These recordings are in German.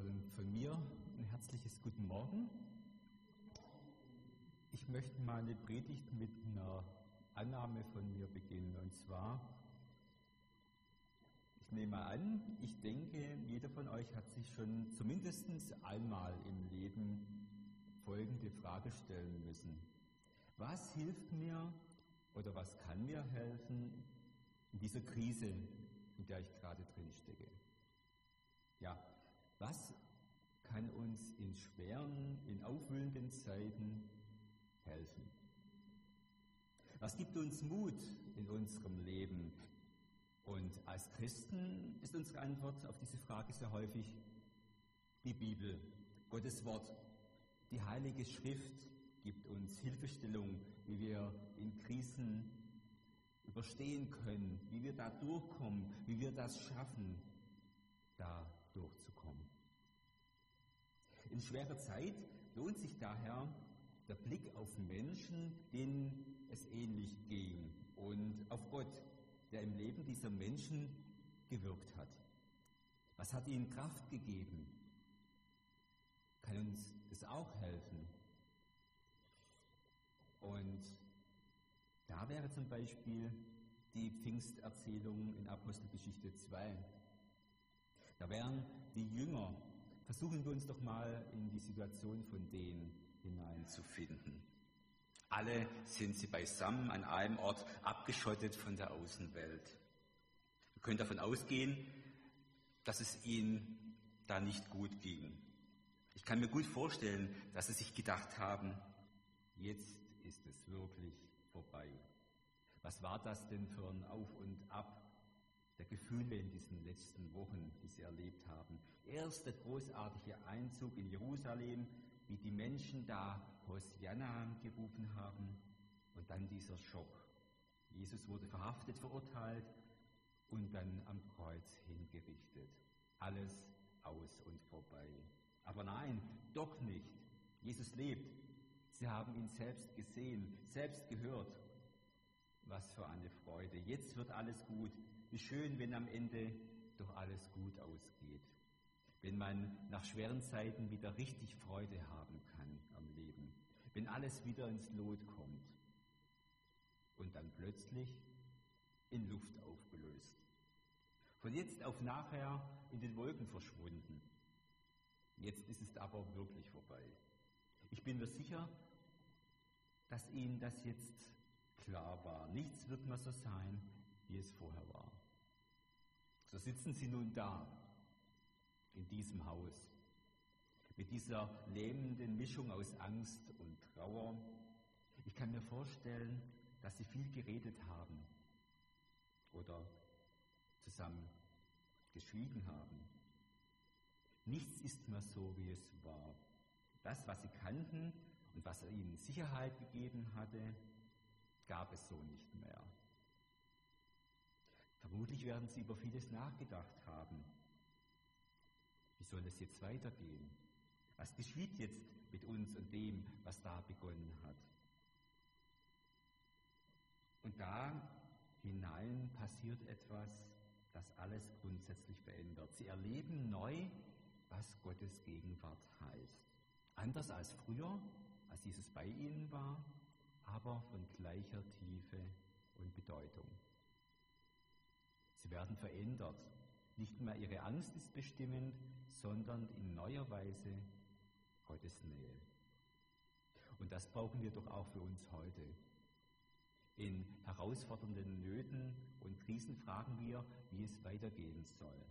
Von mir ein herzliches Guten Morgen. Ich möchte meine Predigt mit einer Annahme von mir beginnen. Und zwar, ich nehme an, ich denke, jeder von euch hat sich schon zumindest einmal im Leben folgende Frage stellen müssen. Was hilft mir oder was kann mir helfen in dieser Krise, in der ich gerade drin stecke? Ja, was kann uns in schweren, in aufwühlenden Zeiten helfen? Was gibt uns Mut in unserem Leben? Und als Christen ist unsere Antwort auf diese Frage sehr häufig die Bibel, Gottes Wort. Die Heilige Schrift gibt uns Hilfestellung, wie wir in Krisen überstehen können, wie wir da durchkommen, wie wir das schaffen, da durchzukommen. In schwerer Zeit lohnt sich daher der Blick auf Menschen, denen es ähnlich ging und auf Gott, der im Leben dieser Menschen gewirkt hat. Was hat ihnen Kraft gegeben? Kann uns das auch helfen? Und da wäre zum Beispiel die Pfingsterzählung in Apostelgeschichte 2. Da wären die Jünger, versuchen wir uns doch mal in die Situation von denen hineinzufinden. Alle sind sie beisammen an einem Ort, abgeschottet von der Außenwelt. Wir können davon ausgehen, dass es ihnen da nicht gut ging. Ich kann mir gut vorstellen, dass sie sich gedacht haben, jetzt ist es wirklich vorbei. Was war das denn für ein Auf und Ab der Gefühle in diesen letzten Wochen, die sie erlebt haben. Erst der großartige Einzug in Jerusalem, wie die Menschen da Hosianna gerufen haben und dann dieser Schock. Jesus wurde verhaftet, verurteilt und dann am Kreuz hingerichtet. Alles aus und vorbei. Aber nein, doch nicht. Jesus lebt. Sie haben ihn selbst gesehen, selbst gehört. Was für eine Freude. Jetzt wird alles gut. Wie schön, wenn am Ende doch alles gut ausgeht. Wenn man nach schweren Zeiten wieder richtig Freude haben kann am Leben. Wenn alles wieder ins Lot kommt. Und dann plötzlich in Luft aufgelöst. Von jetzt auf nachher in den Wolken verschwunden. Jetzt ist es aber wirklich vorbei. Ich bin mir sicher, dass Ihnen das jetzt klar war. Nichts wird mehr so sein, wie es vorher war. So sitzen sie nun da, in diesem Haus, mit dieser lähmenden Mischung aus Angst und Trauer. Ich kann mir vorstellen, dass sie viel geredet haben oder zusammen geschwiegen haben. Nichts ist mehr so, wie es war. Das, was sie kannten und was ihnen Sicherheit gegeben hatte, gab es so nicht mehr. Vermutlich werden sie über vieles nachgedacht haben. Wie soll es jetzt weitergehen? Was geschieht jetzt mit uns und dem, was da begonnen hat? Und da hinein passiert etwas, das alles grundsätzlich verändert. Sie erleben neu, was Gottes Gegenwart heißt. Anders als früher, als Jesus bei ihnen war, aber von gleicher Tiefe und Bedeutung. Sie werden verändert. Nicht mehr ihre Angst ist bestimmend, sondern in neuer Weise Gottes Nähe. Und das brauchen wir doch auch für uns heute. In herausfordernden Nöten und Krisen fragen wir, wie es weitergehen soll.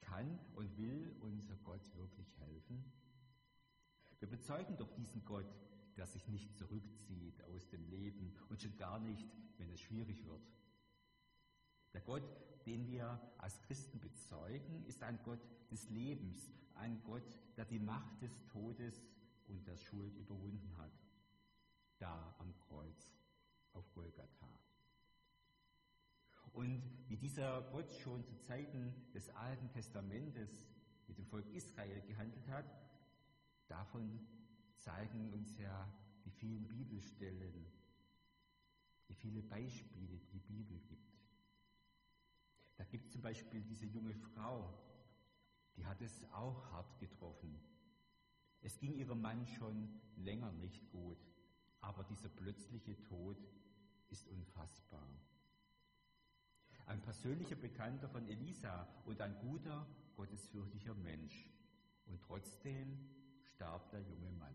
Kann und will unser Gott wirklich helfen? Wir bezeugen doch diesen Gott, der sich nicht zurückzieht aus dem Leben und schon gar nicht, wenn es schwierig wird. Der Gott, den wir als Christen bezeugen, ist ein Gott des Lebens, ein Gott, der die Macht des Todes und der Schuld überwunden hat. Da am Kreuz auf Golgatha. Und wie dieser Gott schon zu Zeiten des Alten Testamentes mit dem Volk Israel gehandelt hat, davon zeigen uns ja die vielen Bibelstellen, die viele Beispiele, die die Bibel gibt. Da gibt es zum Beispiel diese junge Frau, die hat es auch hart getroffen. Es ging ihrem Mann schon länger nicht gut, aber dieser plötzliche Tod ist unfassbar. Ein persönlicher Bekannter von Elisa und ein guter, gottesfürchtiger Mensch. Und trotzdem starb der junge Mann.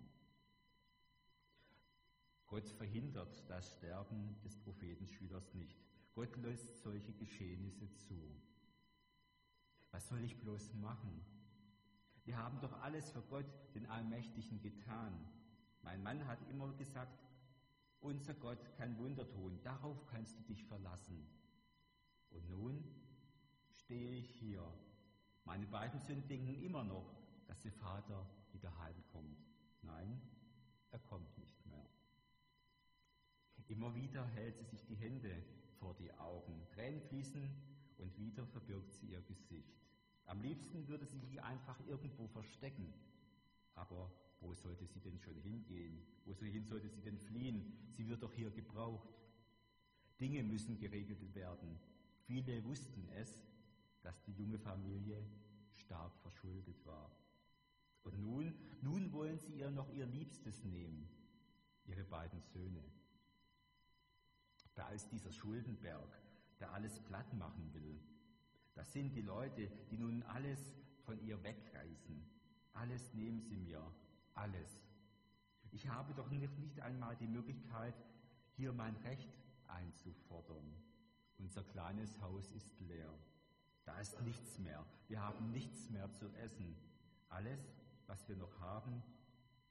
Gott verhindert das Sterben des Prophetenschülers nicht. Gott lässt solche Geschehnisse zu. Was soll ich bloß machen? Wir haben doch alles für Gott, den Allmächtigen, getan. Mein Mann hat immer gesagt, unser Gott kann Wunder tun, darauf kannst du dich verlassen. Und nun stehe ich hier. Meine beiden Söhne denken immer noch, dass ihr Vater wieder heimkommt. Nein, er kommt nicht mehr. Immer wieder hält sie sich die Hände vor die Augen. Tränen fließen und wieder verbirgt sie ihr Gesicht. Am liebsten würde sie sich einfach irgendwo verstecken. Aber wo sollte sie denn schon hingehen? Wohin sollte sie denn fliehen? Sie wird doch hier gebraucht. Dinge müssen geregelt werden. Viele wussten es, dass die junge Familie stark verschuldet war. Und nun, nun wollen sie ihr noch ihr Liebstes nehmen, ihre beiden Söhne. Ist dieser Schuldenberg, der alles platt machen will. Das sind die Leute, die nun alles von ihr wegreißen. Alles nehmen sie mir, alles. Ich habe doch nicht einmal die Möglichkeit, hier mein Recht einzufordern. Unser kleines Haus ist leer. Da ist nichts mehr. Wir haben nichts mehr zu essen. Alles, was wir noch haben,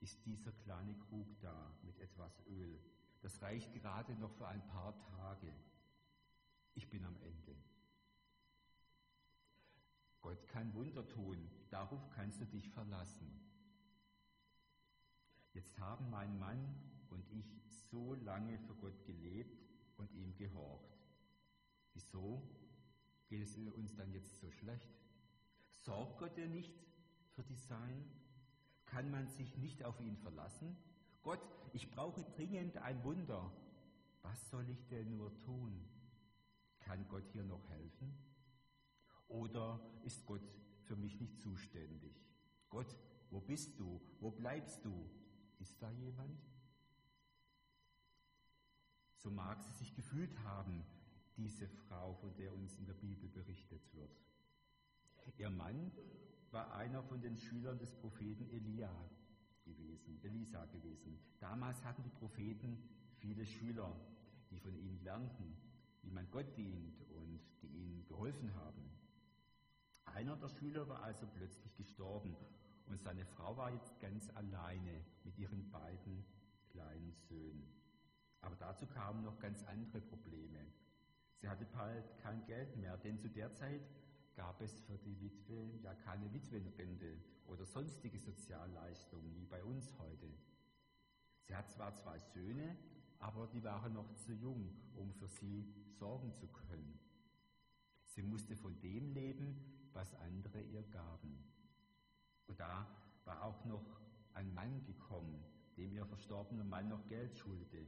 ist dieser kleine Krug da mit etwas Öl. Das reicht gerade noch für ein paar Tage. Ich bin am Ende. Gott kann Wunder tun, darauf kannst du dich verlassen. Jetzt haben mein Mann und ich so lange für Gott gelebt und ihm gehorcht. Wieso geht es uns dann jetzt so schlecht? Sorgt Gott denn nicht für die Sein? Kann man sich nicht auf ihn verlassen? Gott, ich brauche dringend ein Wunder. Was soll ich denn nur tun? Kann Gott hier noch helfen? Oder ist Gott für mich nicht zuständig? Gott, wo bist du? Wo bleibst du? Ist da jemand? So mag sie sich gefühlt haben, diese Frau, von der uns in der Bibel berichtet wird. Ihr Mann war einer von den Schülern des Propheten Elia gewesen, Elisa gewesen. Damals hatten die Propheten viele Schüler, die von ihm lernten, wie man Gott dient und die ihnen geholfen haben. Einer der Schüler war also plötzlich gestorben und seine Frau war jetzt ganz alleine mit ihren beiden kleinen Söhnen. Aber dazu kamen noch ganz andere Probleme. Sie hatte bald kein Geld mehr, denn zu der Zeit gab es für die Witwe ja keine Witwenrente oder sonstige Sozialleistungen wie bei uns heute. Sie hat zwar zwei Söhne, aber die waren noch zu jung, um für sie sorgen zu können. Sie musste von dem leben, was andere ihr gaben. Und da war auch noch ein Mann gekommen, dem ihr verstorbener Mann noch Geld schuldete.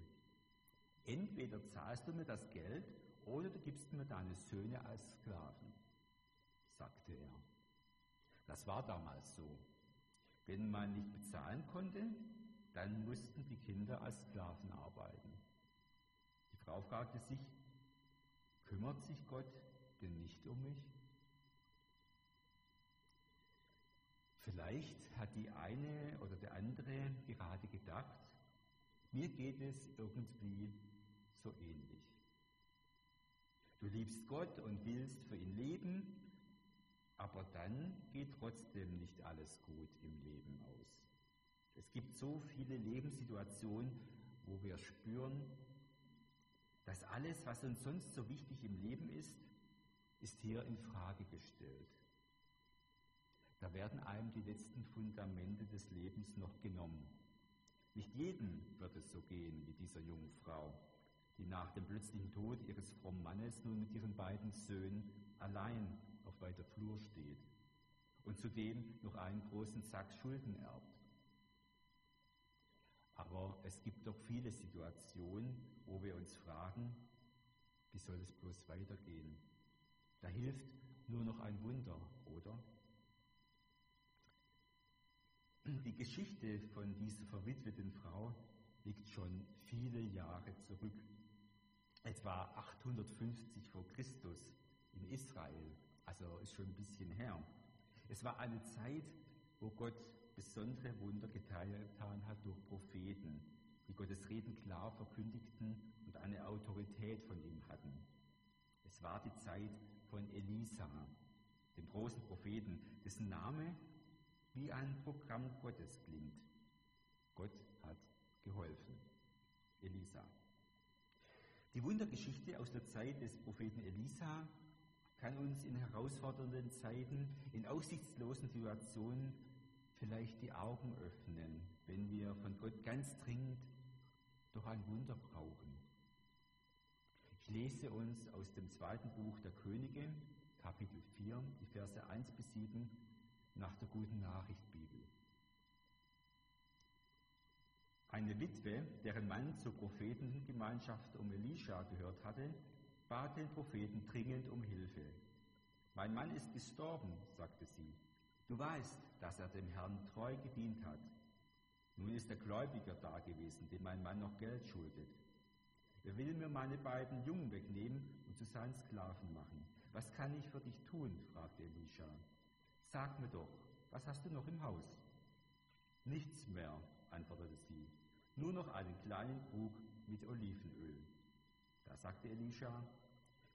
Entweder zahlst du mir das Geld oder du gibst mir deine Söhne als Sklaven, sagte er. Das war damals so. Wenn man nicht bezahlen konnte, dann mussten die Kinder als Sklaven arbeiten. Die Frau fragte sich, kümmert sich Gott denn nicht um mich? Vielleicht hat die eine oder der andere gerade gedacht, mir geht es irgendwie so ähnlich. Du liebst Gott und willst für ihn leben, aber dann geht trotzdem nicht alles gut im Leben aus. Es gibt so viele Lebenssituationen, wo wir spüren, dass alles, was uns sonst so wichtig im Leben ist, ist hier in Frage gestellt. Da werden einem die letzten Fundamente des Lebens noch genommen. Nicht jedem wird es so gehen wie dieser jungen Frau die nach dem plötzlichen Tod ihres frommen Mannes nun mit ihren beiden Söhnen allein auf weiter Flur steht und zudem noch einen großen Sack Schulden erbt. Aber es gibt doch viele Situationen, wo wir uns fragen, wie soll es bloß weitergehen? Da hilft nur noch ein Wunder, oder? Die Geschichte von dieser verwitweten Frau liegt schon viele Jahre zurück. Etwa 850 vor Christus in Israel, also ist schon ein bisschen her. Es war eine Zeit, wo Gott besondere Wunder getan hat durch Propheten, die Gottes Reden klar verkündigten und eine Autorität von ihm hatten. Es war die Zeit von Elisa, dem großen Propheten, dessen Name wie ein Programm Gottes klingt. Gott hat geholfen. Elisa. Die Wundergeschichte aus der Zeit des Propheten Elisa kann uns in herausfordernden Zeiten, in aussichtslosen Situationen vielleicht die Augen öffnen, wenn wir von Gott ganz dringend doch ein Wunder brauchen. Ich lese uns aus dem zweiten Buch der Könige, Kapitel 4, die Verse 1 bis 7 nach der Guten Nachricht Bibel. Eine Witwe, deren Mann zur Prophetengemeinschaft um Elisha gehört hatte, bat den Propheten dringend um Hilfe. Mein Mann ist gestorben, sagte sie. Du weißt, dass er dem Herrn treu gedient hat. Nun ist der Gläubiger da gewesen, dem mein Mann noch Geld schuldet. Er will mir meine beiden Jungen wegnehmen und zu seinen Sklaven machen. Was kann ich für dich tun? fragte Elisha. Sag mir doch, was hast du noch im Haus? Nichts mehr, antwortete sie, nur noch einen kleinen Krug mit Olivenöl. Da sagte Elisha,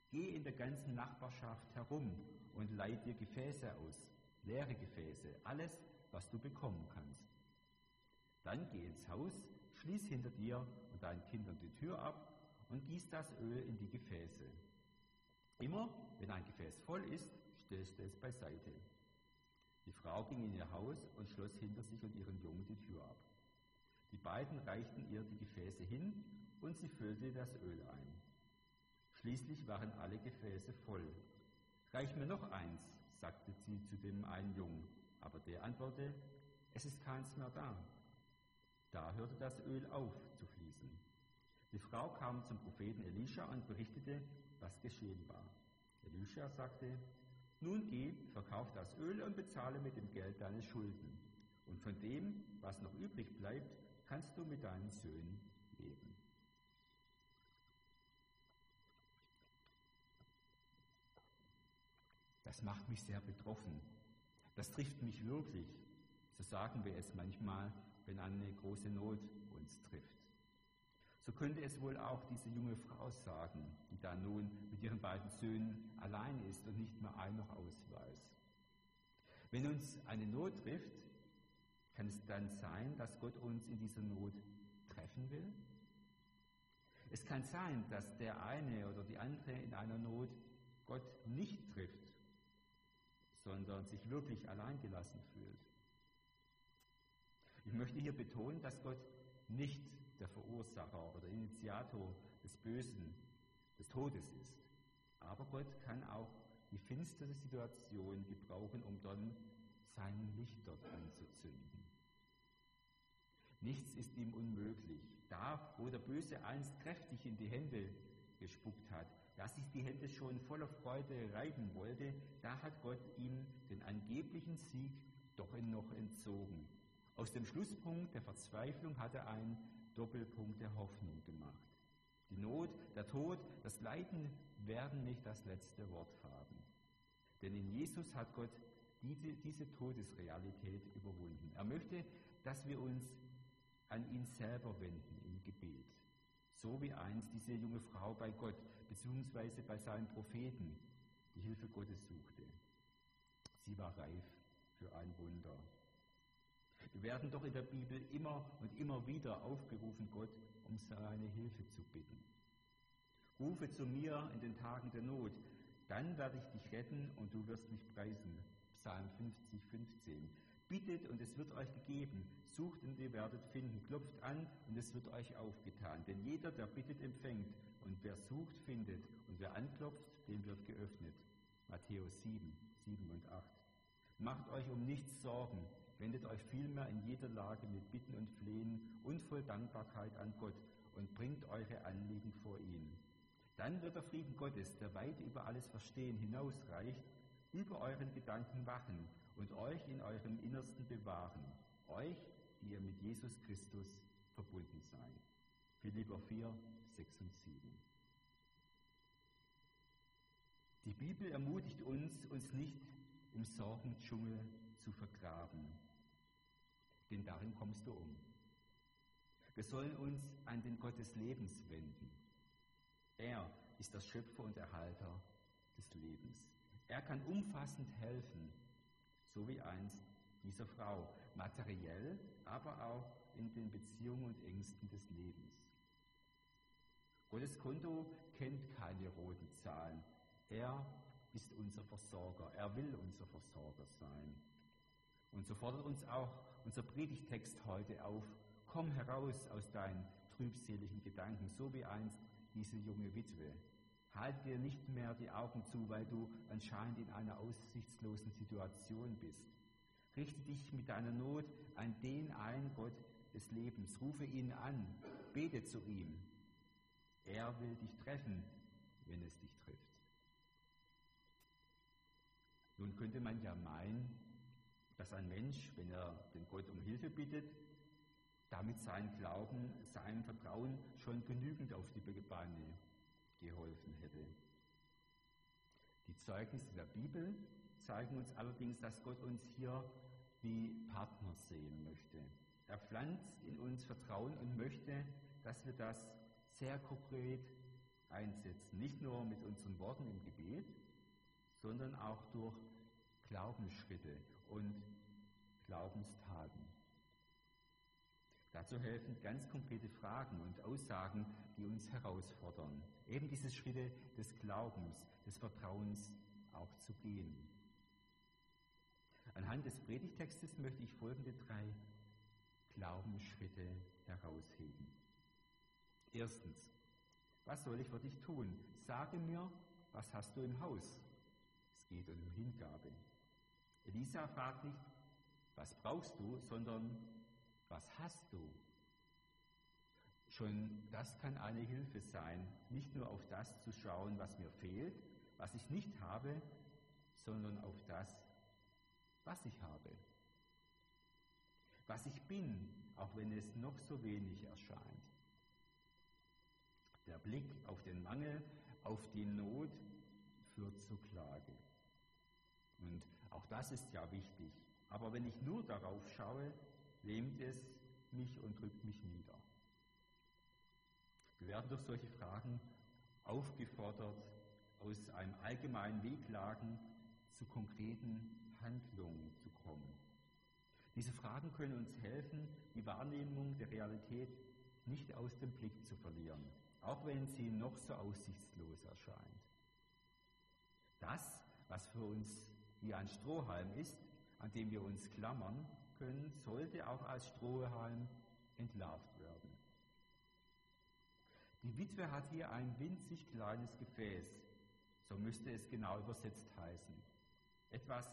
geh in der ganzen Nachbarschaft herum und leih dir Gefäße aus, leere Gefäße, alles, was du bekommen kannst. Dann geh ins Haus, schließ hinter dir und deinen Kindern die Tür ab und gieß das Öl in die Gefäße. Immer, wenn ein Gefäß voll ist, stellst du es beiseite. Die Frau ging in ihr Haus und schloss hinter sich und ihren Jungen die Tür ab. Die beiden reichten ihr die Gefäße hin und sie füllte das Öl ein. Schließlich waren alle Gefäße voll. Reich mir noch eins, sagte sie zu dem einen Jungen, aber der antwortete, es ist keins mehr da. Da hörte das Öl auf zu fließen. Die Frau kam zum Propheten Elisha und berichtete, was geschehen war. Elisha sagte, nun geh, verkauf das Öl und bezahle mit dem Geld deine Schulden. Und von dem, was noch übrig bleibt, kannst du mit deinen Söhnen leben. Das macht mich sehr betroffen. Das trifft mich wirklich. So sagen wir es manchmal, wenn eine große Not uns trifft. So könnte es wohl auch diese junge Frau sagen, die da nun mit ihren beiden Söhnen allein ist und nicht mehr ein noch ausweist. Wenn uns eine Not trifft, kann es dann sein, dass Gott uns in dieser Not treffen will? Es kann sein, dass der eine oder die andere in einer Not Gott nicht trifft, sondern sich wirklich alleingelassen fühlt. Ich möchte hier betonen, dass Gott nicht der Verursacher oder Initiator des Bösen, des Todes ist. Aber Gott kann auch die finstere Situation gebrauchen, um dann sein Licht dort anzuzünden. Nichts ist ihm unmöglich. Da, wo der Böse einst kräftig in die Hände gespuckt hat, da sich die Hände schon voller Freude reiben wollte, da hat Gott ihm den angeblichen Sieg doch noch entzogen. Aus dem Schlusspunkt der Verzweiflung hat er einen Doppelpunkt der Hoffnung gemacht. Die Not, der Tod, das Leiden werden nicht das letzte Wort haben. Denn in Jesus hat Gott diese, diese Todesrealität überwunden. Er möchte, dass wir uns an ihn selber wenden im Gebet. So wie einst diese junge Frau bei Gott bzw. bei seinen Propheten die Hilfe Gottes suchte. Sie war reif für ein Wunder. Wir werden doch in der Bibel immer und immer wieder aufgerufen, Gott um seine Hilfe zu bitten. Rufe zu mir in den Tagen der Not, dann werde ich dich retten und du wirst mich preisen. Psalm 50, 15. Bittet und es wird euch gegeben, sucht und ihr werdet finden, klopft an und es wird euch aufgetan. Denn jeder, der bittet, empfängt und wer sucht, findet und wer anklopft, dem wird geöffnet. Matthäus 7, 7 und 8. Macht euch um nichts Sorgen, wendet euch vielmehr in jeder Lage mit Bitten und Flehen und voll Dankbarkeit an Gott und bringt eure Anliegen vor ihn. Dann wird der Frieden Gottes, der weit über alles Verstehen hinausreicht, über euren Gedanken wachen und euch in eurem Innersten bewahren. euch, die ihr mit Jesus Christus verbunden seid. Philipper 4, 6 und 7. Die Bibel ermutigt uns, uns nicht im Sorgendschungel zu vergraben, denn darin kommst du um. Wir sollen uns an den Gott des Lebens wenden. Er ist der Schöpfer und Erhalter des Lebens. Er kann umfassend helfen, so wie einst dieser Frau, materiell, aber auch in den Beziehungen und Ängsten des Lebens. Gottes Konto kennt keine roten Zahlen. Er ist unser Versorger. Er will unser Versorger sein. Und so fordert uns auch unser Predigtext heute auf, komm heraus aus deinen trübseligen Gedanken, so wie einst diese junge Witwe. Halt dir nicht mehr die Augen zu, weil du anscheinend in einer aussichtslosen Situation bist. Richte dich mit deiner Not an den einen Gott des Lebens. Rufe ihn an. Bete zu ihm. Er will dich treffen, wenn es dich trifft. Nun könnte man ja meinen, dass ein Mensch, wenn er den Gott um Hilfe bittet, damit sein Glauben, sein Vertrauen schon genügend auf die Beine geholfen hätte. Die Zeugnisse der Bibel zeigen uns allerdings, dass Gott uns hier wie Partner sehen möchte. Er pflanzt in uns Vertrauen und möchte, dass wir das sehr konkret einsetzen. Nicht nur mit unseren Worten im Gebet, sondern auch durch Glaubensschritte und Glaubenstaten. Dazu helfen ganz konkrete Fragen und Aussagen, die uns herausfordern, eben diese Schritte des Glaubens, des Vertrauens auch zu gehen. Anhand des Predigtextes möchte ich folgende drei Glaubensschritte herausheben. Erstens, was soll ich für dich tun? Sage mir, was hast du im Haus? Es geht um Hingabe. Elisa fragt nicht, was brauchst du, sondern was hast du? Schon das kann eine Hilfe sein, nicht nur auf das zu schauen, was mir fehlt, was ich nicht habe, sondern auf das, was ich habe. Was ich bin, auch wenn es noch so wenig erscheint. Der Blick auf den Mangel, auf die Not führt zur Klage. Und auch das ist ja wichtig. Aber wenn ich nur darauf schaue, lähmt es mich und drückt mich nieder. Wir werden durch solche Fragen aufgefordert, aus einem allgemeinen Wehklagen zu konkreten Handlungen zu kommen. Diese Fragen können uns helfen, die Wahrnehmung der Realität nicht aus dem Blick zu verlieren, auch wenn sie noch so aussichtslos erscheint. Das, was für uns wie ein Strohhalm ist, an dem wir uns klammern können, sollte auch als Strohhalm entlarvt werden. Die Witwe hat hier ein winzig kleines Gefäß, so müsste es genau übersetzt heißen. Etwas,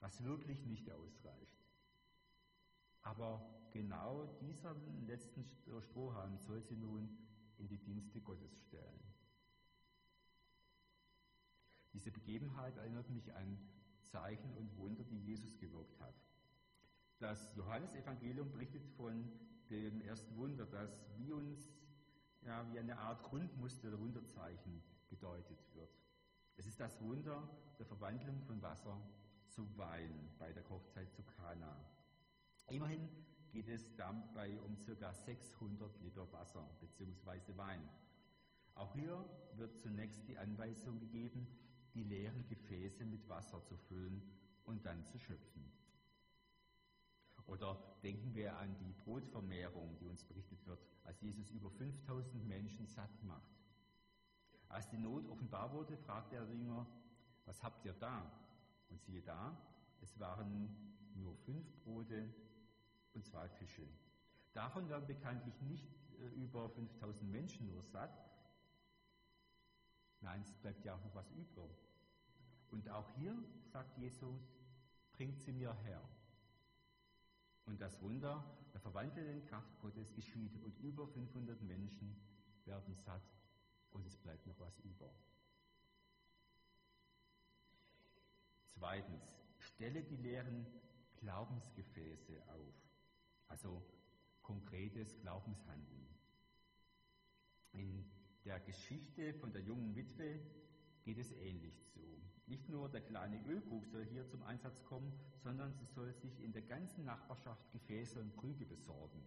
was wirklich nicht ausreicht. Aber genau dieser letzten Strohhalm soll sie nun in die Dienste Gottes stellen. Diese Begebenheit erinnert mich an Zeichen und Wunder, die Jesus gewirkt hat. Das Johannesevangelium berichtet von dem ersten Wunder, das wie uns ja, wie eine Art Grundmuster der Wunderzeichen gedeutet wird. Es ist das Wunder der Verwandlung von Wasser zu Wein bei der Hochzeit zu Kana. Immerhin geht es dabei um ca. 600 Liter Wasser bzw. Wein. Auch hier wird zunächst die Anweisung gegeben, die leeren Gefäße mit Wasser zu füllen und dann zu schöpfen. Oder denken wir an die Brotvermehrung, die uns berichtet wird, als Jesus über 5000 Menschen satt macht. Als die Not offenbar wurde, fragte er die Jünger, was habt ihr da? Und siehe da, es waren nur fünf Brote und zwei Fische. Davon werden bekanntlich nicht äh, über 5000 Menschen nur satt. Nein, es bleibt ja auch noch was über. Und auch hier sagt Jesus, bringt sie mir her. Und das Wunder der verwandelten Kraft Gottes geschieht und über 500 Menschen werden satt und es bleibt noch was über. Zweitens, stelle die leeren Glaubensgefäße auf, also konkretes Glaubenshandeln. In der Geschichte von der jungen Witwe geht es ähnlich zu. Nicht nur der kleine Ölkrug soll hier zum Einsatz kommen, sondern sie soll sich in der ganzen Nachbarschaft Gefäße und Krüge besorgen.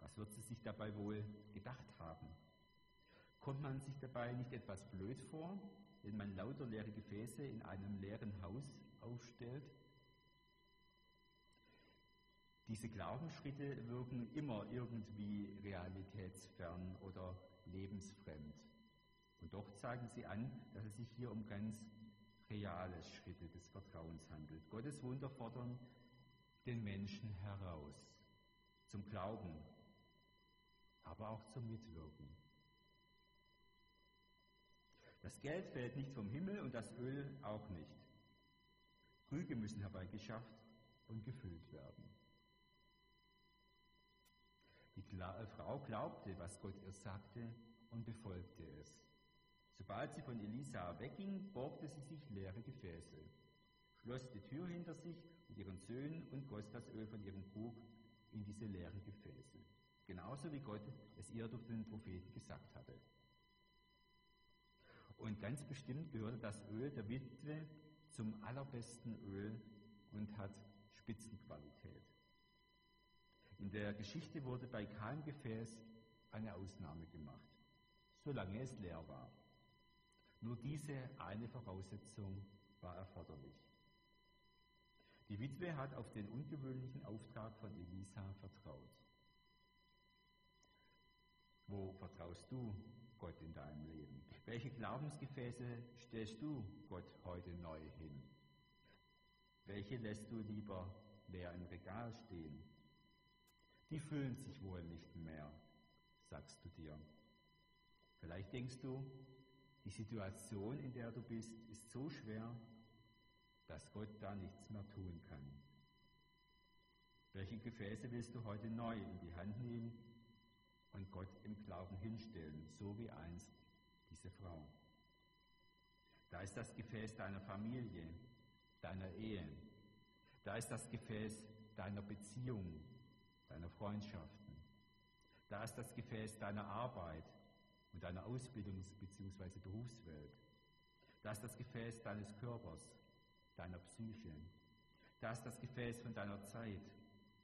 Was wird sie sich dabei wohl gedacht haben? Kommt man sich dabei nicht etwas blöd vor, wenn man lauter leere Gefäße in einem leeren Haus aufstellt? Diese Glaubensschritte wirken immer irgendwie realitätsfern oder lebensfremd. Und doch zeigen sie an, dass es sich hier um ganz reale Schritte des Vertrauens handelt. Gottes Wunder fordern den Menschen heraus zum Glauben, aber auch zum Mitwirken. Das Geld fällt nicht vom Himmel und das Öl auch nicht. Krüge müssen herbeigeschafft und gefüllt werden. Die Frau glaubte, was Gott ihr sagte und befolgte es. Sobald sie von Elisa wegging, borgte sie sich leere Gefäße, schloss die Tür hinter sich mit ihren Söhnen und goss das Öl von ihrem Krug in diese leeren Gefäße. Genauso wie Gott es ihr durch den Propheten gesagt hatte. Und ganz bestimmt gehörte das Öl der Witwe zum allerbesten Öl und hat Spitzenqualität. In der Geschichte wurde bei keinem Gefäß eine Ausnahme gemacht, solange es leer war. Nur diese eine Voraussetzung war erforderlich. Die Witwe hat auf den ungewöhnlichen Auftrag von Elisa vertraut. Wo vertraust du Gott in deinem Leben? Welche Glaubensgefäße stellst du Gott heute neu hin? Welche lässt du lieber leer im Regal stehen? Die füllen sich wohl nicht mehr, sagst du dir. Vielleicht denkst du, die Situation, in der du bist, ist so schwer, dass Gott da nichts mehr tun kann. Welche Gefäße willst du heute neu in die Hand nehmen und Gott im Glauben hinstellen, so wie einst diese Frau? Da ist das Gefäß deiner Familie, deiner Ehe. Da ist das Gefäß deiner Beziehung, deiner Freundschaften. Da ist das Gefäß deiner Arbeit, und deiner Ausbildungs- bzw. Berufswelt. Da ist das Gefäß deines Körpers, deiner Psyche. Da ist das Gefäß von deiner Zeit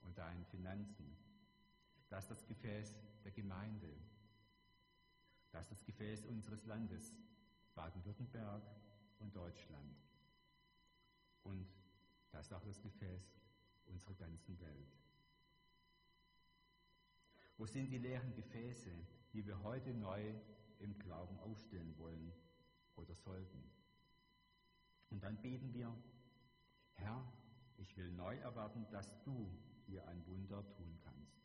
und deinen Finanzen. Da ist das Gefäß der Gemeinde. Da ist das Gefäß unseres Landes, Baden-Württemberg und Deutschland. Und da ist auch das Gefäß unserer ganzen Welt. Wo sind die leeren Gefäße, die wir heute neu im Glauben aufstellen wollen oder sollten. Und dann beten wir, Herr, ich will neu erwarten, dass du hier ein Wunder tun kannst.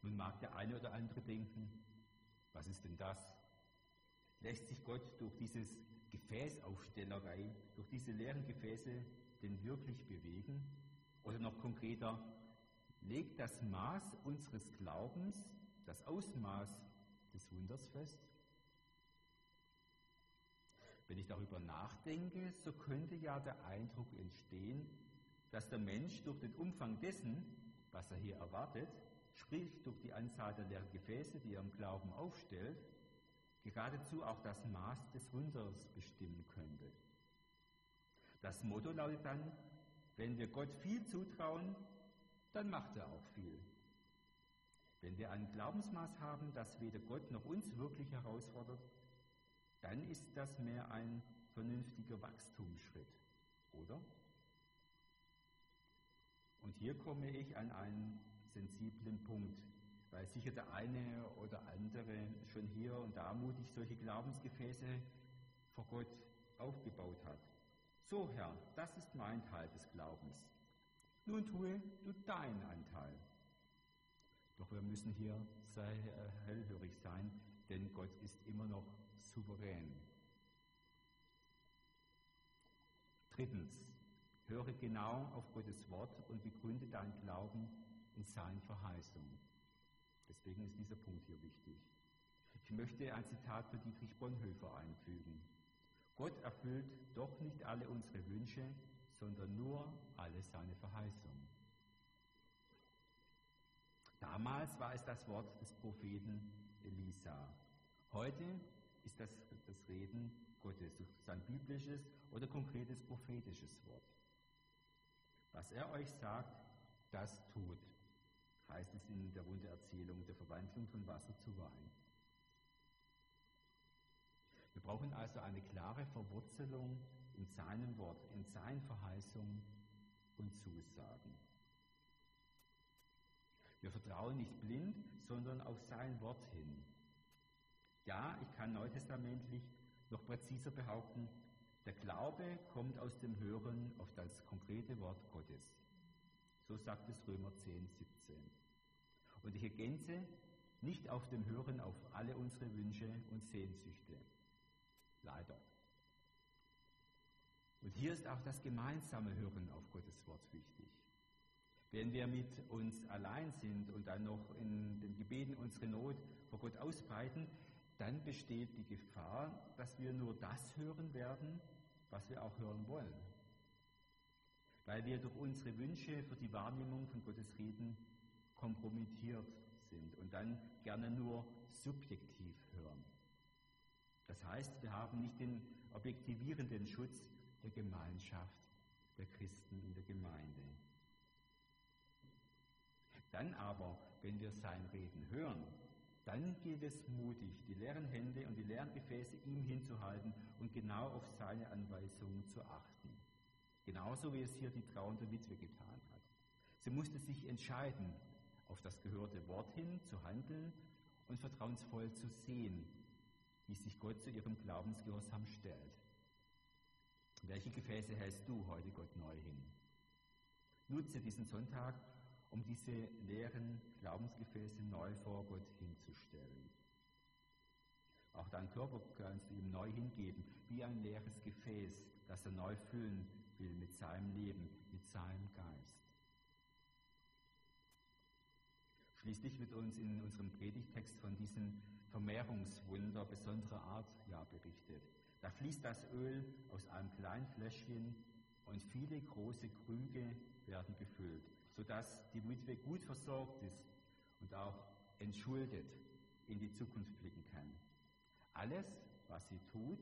Nun mag der eine oder andere denken, was ist denn das? Lässt sich Gott durch dieses Gefäßaufstellerei, durch diese leeren Gefäße denn wirklich bewegen? Oder noch konkreter, legt das Maß unseres Glaubens, das Ausmaß des Wunders fest? Wenn ich darüber nachdenke, so könnte ja der Eindruck entstehen, dass der Mensch durch den Umfang dessen, was er hier erwartet, sprich durch die Anzahl der leeren Gefäße, die er im Glauben aufstellt, geradezu auch das Maß des Wunders bestimmen könnte. Das Motto lautet dann, wenn wir Gott viel zutrauen, dann macht er auch viel. Wenn wir ein Glaubensmaß haben, das weder Gott noch uns wirklich herausfordert, dann ist das mehr ein vernünftiger Wachstumsschritt, oder? Und hier komme ich an einen sensiblen Punkt, weil sicher der eine oder andere schon hier und da mutig solche Glaubensgefäße vor Gott aufgebaut hat. So, Herr, das ist mein Teil des Glaubens. Nun tue du deinen Anteil. Doch wir müssen hier sehr äh, hellhörig sein, denn Gott ist immer noch souverän. Drittens, höre genau auf Gottes Wort und begründe deinen Glauben in seinen Verheißungen. Deswegen ist dieser Punkt hier wichtig. Ich möchte ein Zitat von Dietrich Bonhoeffer einfügen. Gott erfüllt doch nicht alle unsere Wünsche, sondern nur alle seine Verheißungen. Damals war es das Wort des Propheten Elisa. Heute ist das das Reden Gottes, sein biblisches oder konkretes prophetisches Wort. Was er euch sagt, das tut, heißt es in der Wundererzählung der Verwandlung von Wasser zu Wein. Wir brauchen also eine klare Verwurzelung in seinem Wort, in seinen Verheißungen und Zusagen. Wir vertrauen nicht blind, sondern auf sein Wort hin. Ja, ich kann neutestamentlich noch präziser behaupten, der Glaube kommt aus dem Hören auf das konkrete Wort Gottes. So sagt es Römer 10, 17. Und ich ergänze, nicht auf dem Hören auf alle unsere Wünsche und Sehnsüchte. Leider. Und hier ist auch das gemeinsame Hören auf Gottes Wort wichtig. Wenn wir mit uns allein sind und dann noch in den Gebeten unsere Not vor Gott ausbreiten, dann besteht die Gefahr, dass wir nur das hören werden, was wir auch hören wollen. Weil wir durch unsere Wünsche für die Wahrnehmung von Gottes Reden kompromittiert sind und dann gerne nur subjektiv hören. Das heißt, wir haben nicht den objektivierenden Schutz der Gemeinschaft der Christen in der Gemeinde. Dann aber, wenn wir sein Reden hören, dann gilt es mutig, die leeren Hände und die leeren Gefäße ihm hinzuhalten und genau auf seine Anweisungen zu achten. Genauso wie es hier die trauernde Witwe getan hat. Sie musste sich entscheiden, auf das gehörte Wort hin zu handeln und vertrauensvoll zu sehen, wie sich Gott zu ihrem Glaubensgehorsam stellt. Welche Gefäße hältst du heute Gott neu hin? Nutze diesen Sonntag, um diese leeren Glaubensgefäße neu vor Gott hinzustellen. Auch dein Körper kannst du ihm neu hingeben, wie ein leeres Gefäß, das er neu füllen will mit seinem Leben, mit seinem Geist. Schließlich wird uns in unserem Predigtext von diesem Vermehrungswunder besonderer Art ja berichtet. Da fließt das Öl aus einem kleinen Fläschchen und viele große Krüge werden gefüllt sodass die Witwe gut versorgt ist und auch entschuldet in die Zukunft blicken kann. Alles, was sie tut,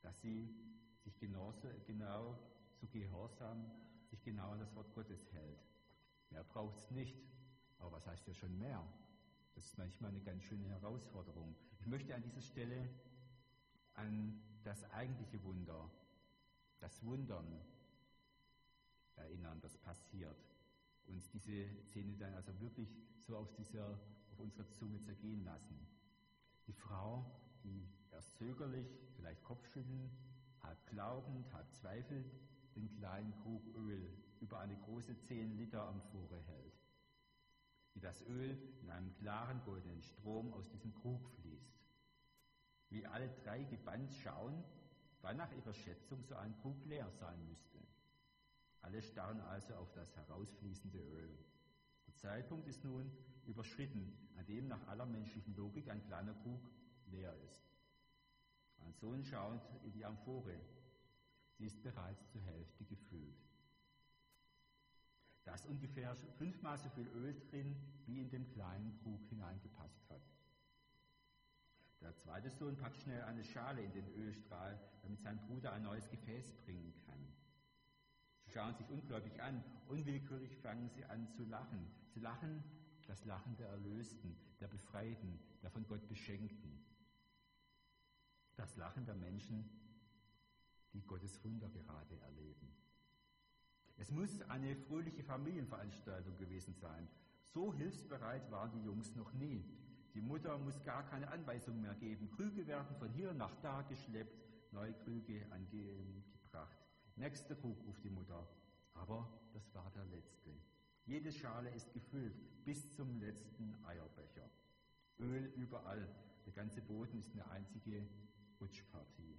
dass sie sich genauso, genau zu Gehorsam, sich genau an das Wort Gottes hält. Mehr braucht es nicht. Aber was heißt ja schon mehr? Das ist manchmal eine ganz schöne Herausforderung. Ich möchte an dieser Stelle an das eigentliche Wunder, das Wundern erinnern, das passiert uns diese Szene dann also wirklich so auf, dieser, auf unserer Zunge zergehen lassen. Die Frau, die erst zögerlich, vielleicht Kopfschütteln, halb glaubend, halb zweifelnd, den kleinen Krug Öl über eine große 10 Liter Amphore hält. Wie das Öl in einem klaren goldenen Strom aus diesem Krug fließt. Wie alle drei gebannt schauen, wann nach ihrer Schätzung so ein Krug leer sein müsste. Alle starren also auf das herausfließende Öl. Der Zeitpunkt ist nun überschritten, an dem nach aller menschlichen Logik ein kleiner Krug leer ist. Ein Sohn schaut in die Amphore. Sie ist bereits zur Hälfte gefüllt. Da ist ungefähr fünfmal so viel Öl drin, wie in dem kleinen Krug hineingepasst hat. Der zweite Sohn packt schnell eine Schale in den Ölstrahl, damit sein Bruder ein neues Gefäß bringen kann schauen sich ungläubig an. Unwillkürlich fangen sie an zu lachen. Sie lachen das Lachen der Erlösten, der Befreiten, der von Gott Beschenkten. Das Lachen der Menschen, die Gottes Wunder gerade erleben. Es muss eine fröhliche Familienveranstaltung gewesen sein. So hilfsbereit waren die Jungs noch nie. Die Mutter muss gar keine Anweisung mehr geben. Krüge werden von hier nach da geschleppt, neue Krüge angebracht. Nächster Krug, ruft die Mutter. Aber das war der letzte. Jede Schale ist gefüllt bis zum letzten Eierbecher. Öl überall. Der ganze Boden ist eine einzige Rutschpartie.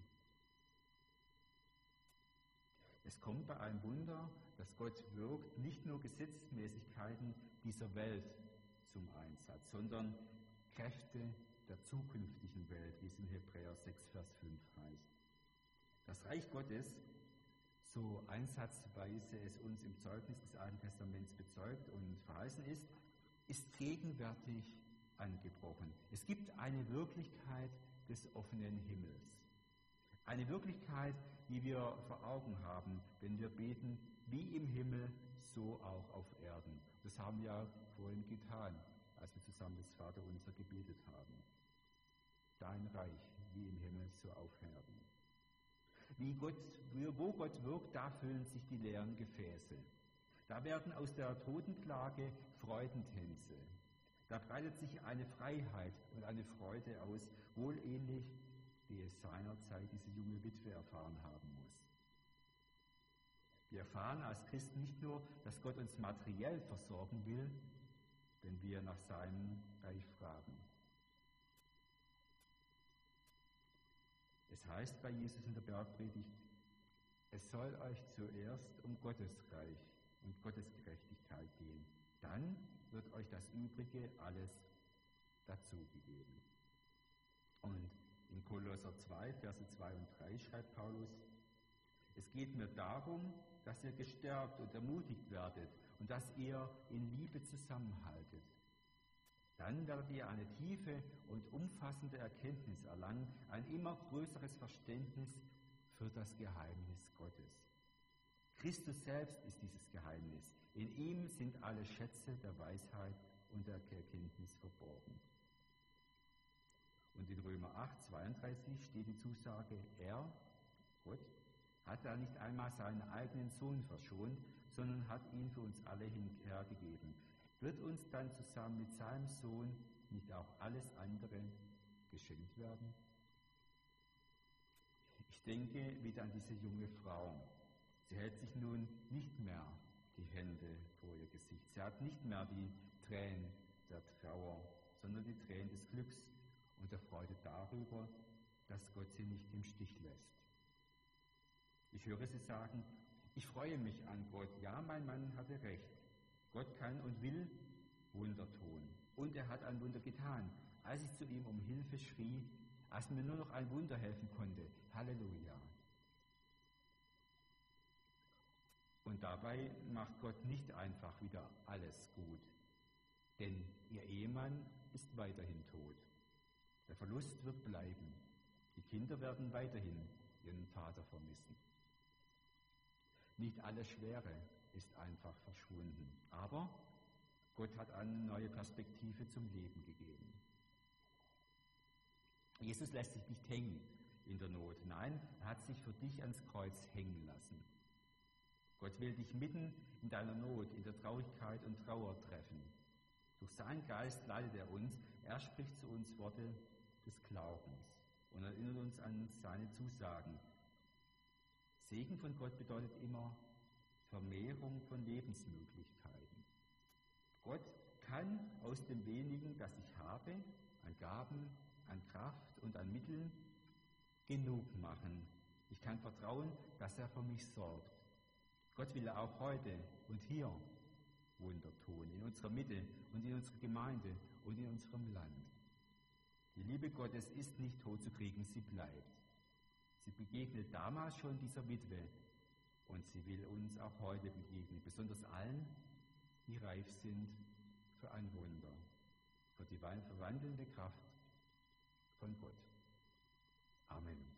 Es kommt bei einem Wunder, dass Gott wirkt, nicht nur Gesetzmäßigkeiten dieser Welt zum Einsatz, sondern Kräfte der zukünftigen Welt, wie es in Hebräer 6, Vers 5 heißt. Das Reich Gottes, so einsatzweise es uns im Zeugnis des Alten Testaments bezeugt und verheißen ist, ist gegenwärtig angebrochen. Es gibt eine Wirklichkeit des offenen Himmels. Eine Wirklichkeit, die wir vor Augen haben, wenn wir beten, wie im Himmel, so auch auf Erden. Das haben wir vorhin getan, als wir zusammen das Vaterunser gebetet haben. Dein Reich, wie im Himmel, so auf Erden. Wie Gott, wo Gott wirkt, da füllen sich die leeren Gefäße. Da werden aus der Totenklage Freudentänze. Da breitet sich eine Freiheit und eine Freude aus, wohl ähnlich, wie es seinerzeit diese junge Witwe erfahren haben muss. Wir erfahren als Christen nicht nur, dass Gott uns materiell versorgen will, wenn wir nach seinem Reich fragen. Es heißt bei Jesus in der Bergpredigt, es soll euch zuerst um Gottes Reich und Gottes Gerechtigkeit gehen. Dann wird euch das Übrige alles dazugegeben. Und in Kolosser 2, Verse 2 und 3 schreibt Paulus, es geht mir darum, dass ihr gestärkt und ermutigt werdet und dass ihr in Liebe zusammenhaltet. Dann werdet ihr eine tiefe und umfassende Erkenntnis erlangen, ein immer größeres Verständnis für das Geheimnis Gottes. Christus selbst ist dieses Geheimnis. In ihm sind alle Schätze der Weisheit und der Erkenntnis verborgen. Und in Römer 8, 32 steht die Zusage, er, Gott, hat er nicht einmal seinen eigenen Sohn verschont, sondern hat ihn für uns alle hergegeben. Wird uns dann zusammen mit seinem Sohn nicht auch alles andere geschenkt werden? Ich denke wieder an diese junge Frau. Sie hält sich nun nicht mehr die Hände vor ihr Gesicht. Sie hat nicht mehr die Tränen der Trauer, sondern die Tränen des Glücks und der Freude darüber, dass Gott sie nicht im Stich lässt. Ich höre sie sagen, ich freue mich an Gott. Ja, mein Mann hatte recht. Gott kann und will Wunder tun. Und er hat ein Wunder getan, als ich zu ihm um Hilfe schrie, als mir nur noch ein Wunder helfen konnte. Halleluja. Und dabei macht Gott nicht einfach wieder alles gut, denn ihr Ehemann ist weiterhin tot. Der Verlust wird bleiben. Die Kinder werden weiterhin ihren Vater vermissen. Nicht alle Schwere ist einfach verschwunden, aber Gott hat eine neue Perspektive zum Leben gegeben. Jesus lässt sich nicht hängen in der Not. Nein, er hat sich für dich ans Kreuz hängen lassen. Gott will dich mitten in deiner Not, in der Traurigkeit und Trauer treffen. Durch seinen Geist leitet er uns. Er spricht zu uns Worte des Glaubens und erinnert uns an seine Zusagen. Segen von Gott bedeutet immer Vermehrung von Lebensmöglichkeiten. Gott kann aus dem wenigen, das ich habe, an Gaben, an Kraft und an Mitteln, genug machen. Ich kann vertrauen, dass er für mich sorgt. Gott will auch heute und hier Wunder tun, in unserer Mitte und in unserer Gemeinde und in unserem Land. Die Liebe Gottes ist nicht tot zu kriegen, sie bleibt. Sie begegnet damals schon dieser Witwe und sie will uns auch heute begegnen, besonders allen, die reif sind für ein Wunder, für die verwandelnde Kraft von Gott. Amen.